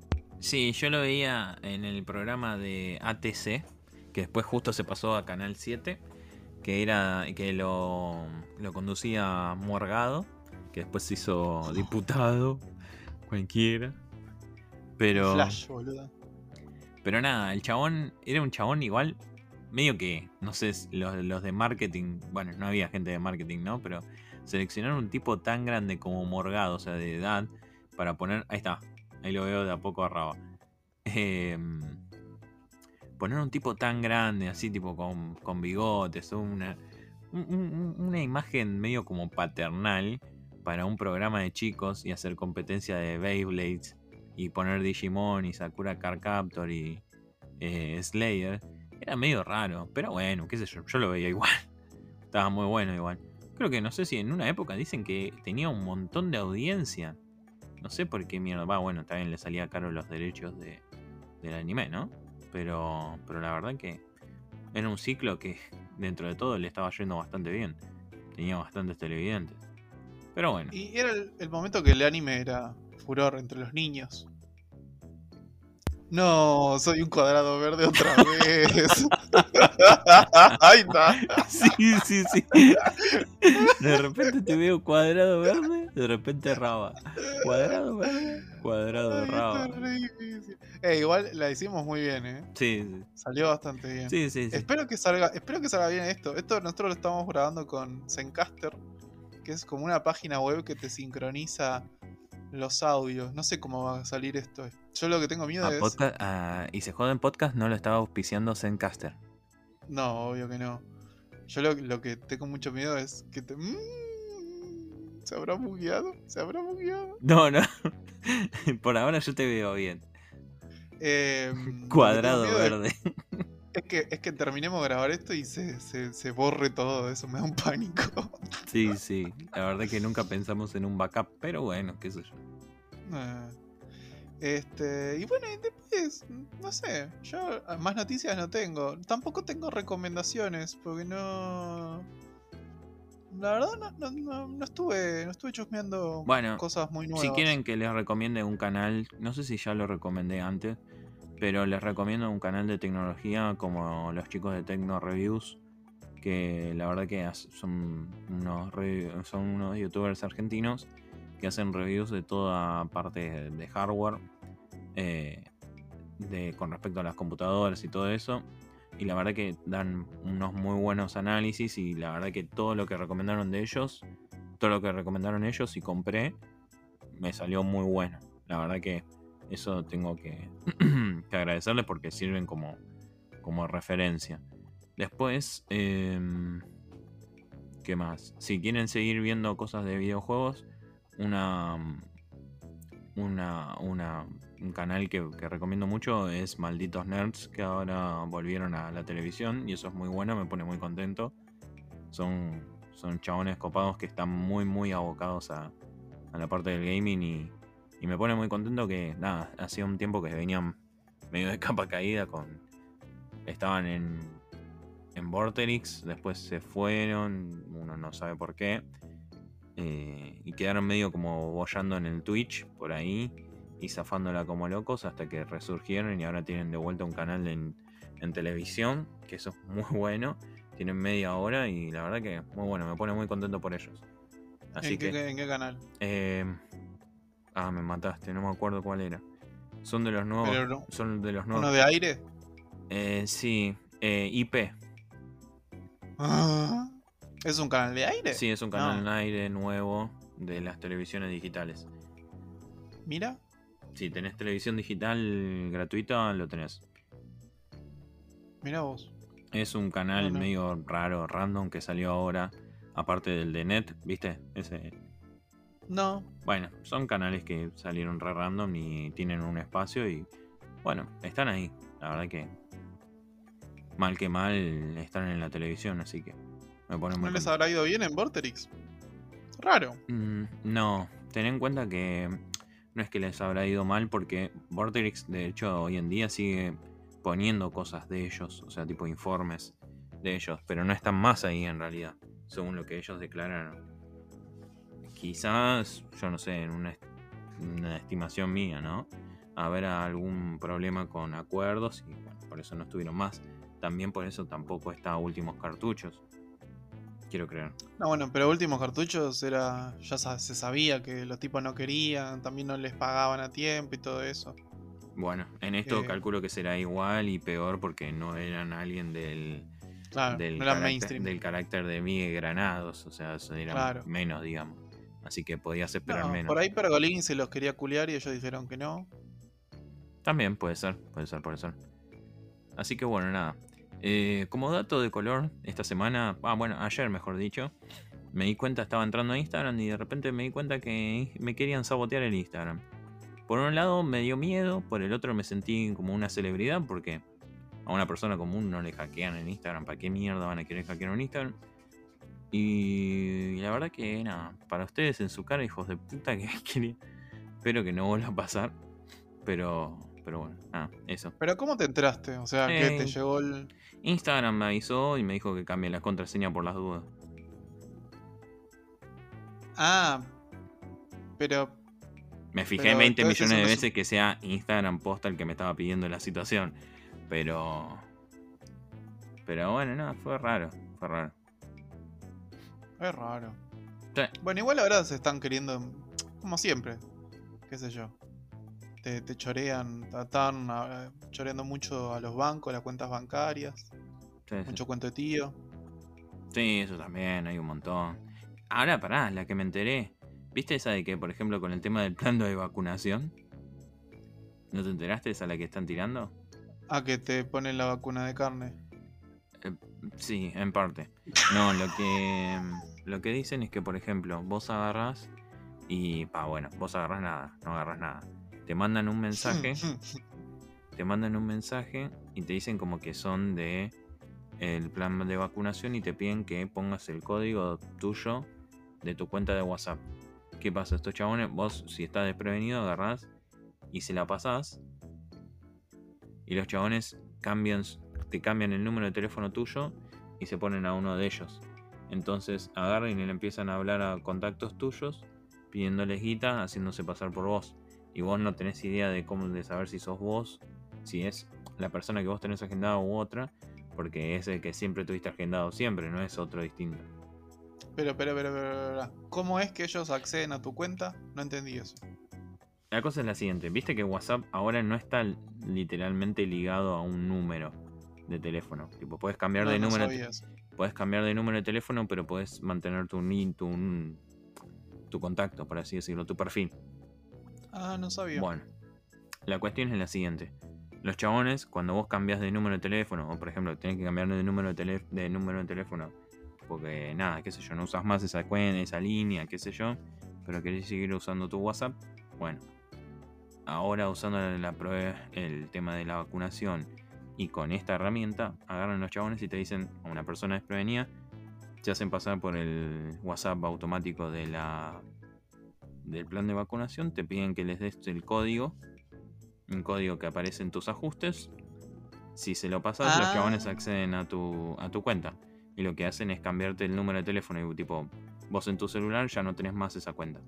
Sí, yo lo veía en el programa de ATC, que después justo se pasó a Canal 7, que era que lo, lo conducía Morgado, que después se hizo diputado, cualquiera. Pero, Flash, boludo. pero nada, el chabón era un chabón igual, medio que, no sé, los, los de marketing, bueno, no había gente de marketing, ¿no? Pero seleccionaron un tipo tan grande como Morgado, o sea, de edad, para poner, ahí está, ahí lo veo de a poco a Raba. Em, poner un tipo tan grande, así tipo con, con bigotes, una, una imagen medio como paternal para un programa de chicos y hacer competencia de Beyblades y poner Digimon y Sakura Car Captor y eh, Slayer, era medio raro, pero bueno, qué sé yo, yo lo veía igual. Estaba muy bueno igual. Creo que no sé si en una época dicen que tenía un montón de audiencia. No sé por qué mierda. Va, bueno, también le salía caro los derechos de, del anime, ¿no? Pero, pero la verdad que era un ciclo que dentro de todo le estaba yendo bastante bien. Tenía bastantes televidentes. Pero bueno. Y era el, momento que el anime era furor entre los niños. No, soy un cuadrado verde otra vez. Ahí está. Sí, sí, sí. De repente te veo cuadrado verde, de repente raba. Cuadrado verde, cuadrado raba. Eh, igual la hicimos muy bien, ¿eh? Sí, sí. Salió bastante bien. Sí, sí, sí. Espero que salga, espero que salga bien esto. Esto nosotros lo estamos grabando con Zencaster que es como una página web que te sincroniza los audios. No sé cómo va a salir esto. Yo lo que tengo miedo es. y se joden podcast no lo estaba auspiciando Zencaster. No, obvio que no. Yo lo, que tengo mucho miedo es que te. Mm, ¿Se habrá bugueado? ¿Se habrá bugueado? No, no. Por ahora yo te veo bien. Em, Cuadrado verde. Es que, es que terminemos de grabar esto y se, se, borre todo eso, me da un pánico. Sí, sí, la verdad es que nunca pensamos en un backup, pero bueno, qué sé yo. Ah. Este, y bueno, después, no sé, yo más noticias no tengo. Tampoco tengo recomendaciones, porque no... La verdad no, no, no estuve, no estuve chusmeando cosas muy nuevas. Si quieren que les recomiende un canal, no sé si ya lo recomendé antes, pero les recomiendo un canal de tecnología como los chicos de Tecno Reviews, que la verdad que son unos, son unos youtubers argentinos que hacen reviews de toda parte de hardware eh, de, con respecto a las computadoras y todo eso. Y la verdad que dan unos muy buenos análisis y la verdad que todo lo que recomendaron de ellos, todo lo que recomendaron ellos y compré, me salió muy bueno. La verdad que eso tengo que, agradecerles porque sirven como, como referencia. Después, em, ¿qué más? Si quieren seguir viendo cosas de videojuegos, una, una, una un canal que, recomiendo mucho es Malditos Nerds, que ahora volvieron a la televisión y eso es muy bueno, me pone muy contento. Son, son chabones copados que están muy, muy abocados a, a la parte del gaming y, y me pone muy contento que, nada, hacía un tiempo que venían medio de capa caída con... Estaban en, en Vorterix, después se fueron, uno no sabe por qué. Eh, y quedaron medio como bollando en el Twitch por ahí y zafándola como locos hasta que resurgieron y ahora tienen de vuelta un canal en, en televisión, que eso es muy bueno. Tienen media hora y la verdad que muy bueno, me pone muy contento por ellos. Así ¿En, qué, ¿En qué canal? Eh, Ah, me mataste, no me acuerdo cuál era. Son de los nuevos. son de los nuevos. ¿Uno de aire? Eh, sí, eh, IP. Ah, ¿Es un canal de aire? Sí, es un canal de aire nuevo de las televisiones digitales. Mira. Si tenés televisión digital gratuita, lo tenés. Mira vos. Es un canal medio raro, random, que salió ahora. Aparte del de Net, ¿viste? Ese no. Bueno, son canales que salieron re random y tienen un espacio y bueno, están ahí. La verdad que mal que mal están en la televisión, así que me pone muy ¿No les habrá ido bien en Vorterix? Raro. Mm, no, ten en cuenta que no es que les habrá ido mal porque Vorterix de hecho hoy en día sigue poniendo cosas de ellos, o sea, tipo informes de ellos, pero no están más ahí en realidad, según lo que ellos declararon quizás, yo no sé, en una, estimación mía, ¿no? Habrá algún problema con acuerdos y bueno, por eso no estuvieron más. También por eso tampoco está últimos cartuchos. Quiero creer. No, bueno, pero últimos cartuchos era. Ya se sabía que los tipos no querían, también no les pagaban a tiempo y todo eso. Bueno, en esto eh. calculo que será igual y peor porque no eran alguien del. del, carácter, del carácter de Miguel Granados, o sea, eran menos, digamos. Así que podías esperar No, menos. por ahí Pergolini se los quería culiar y ellos dijeron que no. También puede ser, puede ser, puede ser. Así que bueno, nada. Eh, como dato de color, esta semana, ah, bueno, ayer mejor dicho, me di cuenta, estaba entrando a Instagram y de repente me di cuenta que me querían sabotear el Instagram. Por un lado me dio miedo, por el otro me sentí como una celebridad porque a una persona común no le hackean en Instagram. ¿Para qué mierda van a querer hackear un Instagram? Y la verdad que nada, para ustedes en su cara, hijos de puta, que quería. Espero que no vuelva a pasar. Pero, pero bueno, nada, eso. Pero ¿cómo te enteraste? O sea, que Eh, te llegó el... Instagram me avisó y me dijo que cambie la contraseña por las dudas. Ah, pero... Me fijé Pero 20 entonces millones de veces que sea Instagram posta el que me estaba pidiendo la situación. Pero. Pero bueno, no, fue raro. Fue raro. Es raro. Sí. Bueno, igual ahora se están queriendo... Como siempre. Qué sé yo. Te, te chorean, están ah, choreando mucho a los bancos, las cuentas bancarias. Sí, sí. Mucho cuento de tío. Sí, eso también, hay un montón. Ahora, pará, la que me enteré. ¿Viste esa de que, por ejemplo, con el tema del plan de vacunación? ¿No te enteraste esa la que están tirando? Ah, que te ponen la vacuna de carne. Sí, en parte. No, lo que lo que dicen es que, por ejemplo, vos agarrás y, pa, bueno, vos agarrás nada, no agarrás nada. Te mandan un mensaje, te mandan un mensaje y te dicen como que son de el plan de vacunación y te piden que pongas el código tuyo de tu cuenta de WhatsApp. ¿Qué pasa? Estos chabones, vos si estás desprevenido, agarrás y se la pasás. Y los chabones cambian, te cambian el número de teléfono tuyo y se ponen a uno de ellos. Entonces agarran y le empiezan a hablar a contactos tuyos, pidiéndoles guita, haciéndose pasar por vos. Y vos no tenés idea de cómo de saber si sos vos, si es la persona que vos tenés agendado u otra, porque es el que siempre tuviste agendado siempre, no es otro distinto. Pero, pero, pero, pero, pero, ¿cómo es que ellos acceden a tu cuenta? No entendí eso. La cosa es la siguiente, viste que WhatsApp ahora no está literalmente ligado a un número de teléfono. Tipo, puedes cambiar No, de no número. Puedes cambiar de número de teléfono, pero puedes mantener tu tu, tu contacto, por así decirlo, tu perfil. Ah, no sabía. Bueno, la cuestión es la siguiente. Los chabones, cuando vos cambias de número de teléfono, o por ejemplo, tenés que cambiar de número de, de número de teléfono, porque nada, qué sé yo, no usas más esa cuenta, esa línea, qué sé yo, pero querés seguir usando tu WhatsApp, bueno, ahora usando la prueba, el tema de la vacunación y con esta herramienta, agarran los chabones y te dicen a una persona desprevenida, se hacen pasar por el WhatsApp automático de la del plan de vacunación, te piden que les des el código, un código que aparece en tus ajustes. Si se lo pasas, los Ah. chabones acceden a tu, a tu cuenta. Y lo que hacen es cambiarte el número de teléfono y tipo, vos en tu celular ya no tenés más esa cuenta.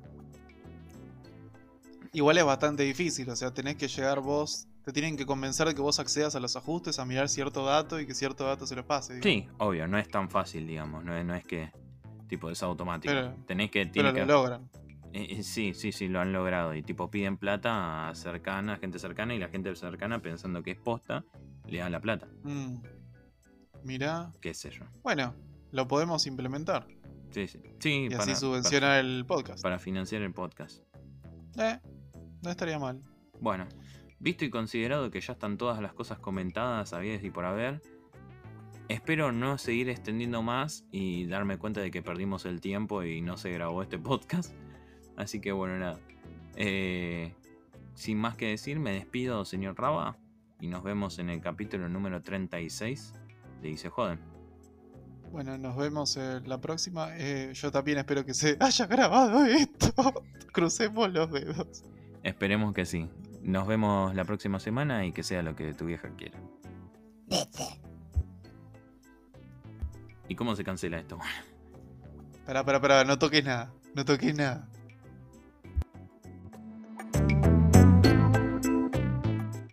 Igual es bastante difícil, o sea, tenés que llegar vos, te tienen que convencer de que vos accedas a los ajustes, a mirar cierto dato y que cierto dato se lo pase. digamos. Sí, obvio, no es tan fácil, digamos, no es, no es que tipo es automático. Pero- Tenés que, Pero tiene lo que logran. Eh, eh, sí, sí, sí, lo han logrado. Y tipo piden plata a cercana, a gente cercana, y la gente cercana pensando que es posta, le dan la plata. Mm. Mirá. Qué sé yo. Bueno, lo podemos implementar. Sí, sí. Sí, Y para, así subvencionar el podcast. para financiar el podcast. Eh, no estaría mal. Bueno, visto y considerado que ya están todas las cosas comentadas, habidas y por haber, espero no seguir extendiendo más y darme cuenta de que perdimos el tiempo y no se grabó este podcast. Así que bueno, nada. Eh, sin más que decir, me despido, señor Raba, y nos vemos en el capítulo número 36 de se joden. Bueno, nos vemos eh, la próxima. Eh, yo también espero que se haya grabado esto. Crucemos los dedos. Esperemos que sí. Nos vemos la próxima semana y que sea lo que tu vieja quiera. ¿Y cómo se cancela esto? Pará, pará, pará, no toques nada. No toques nada.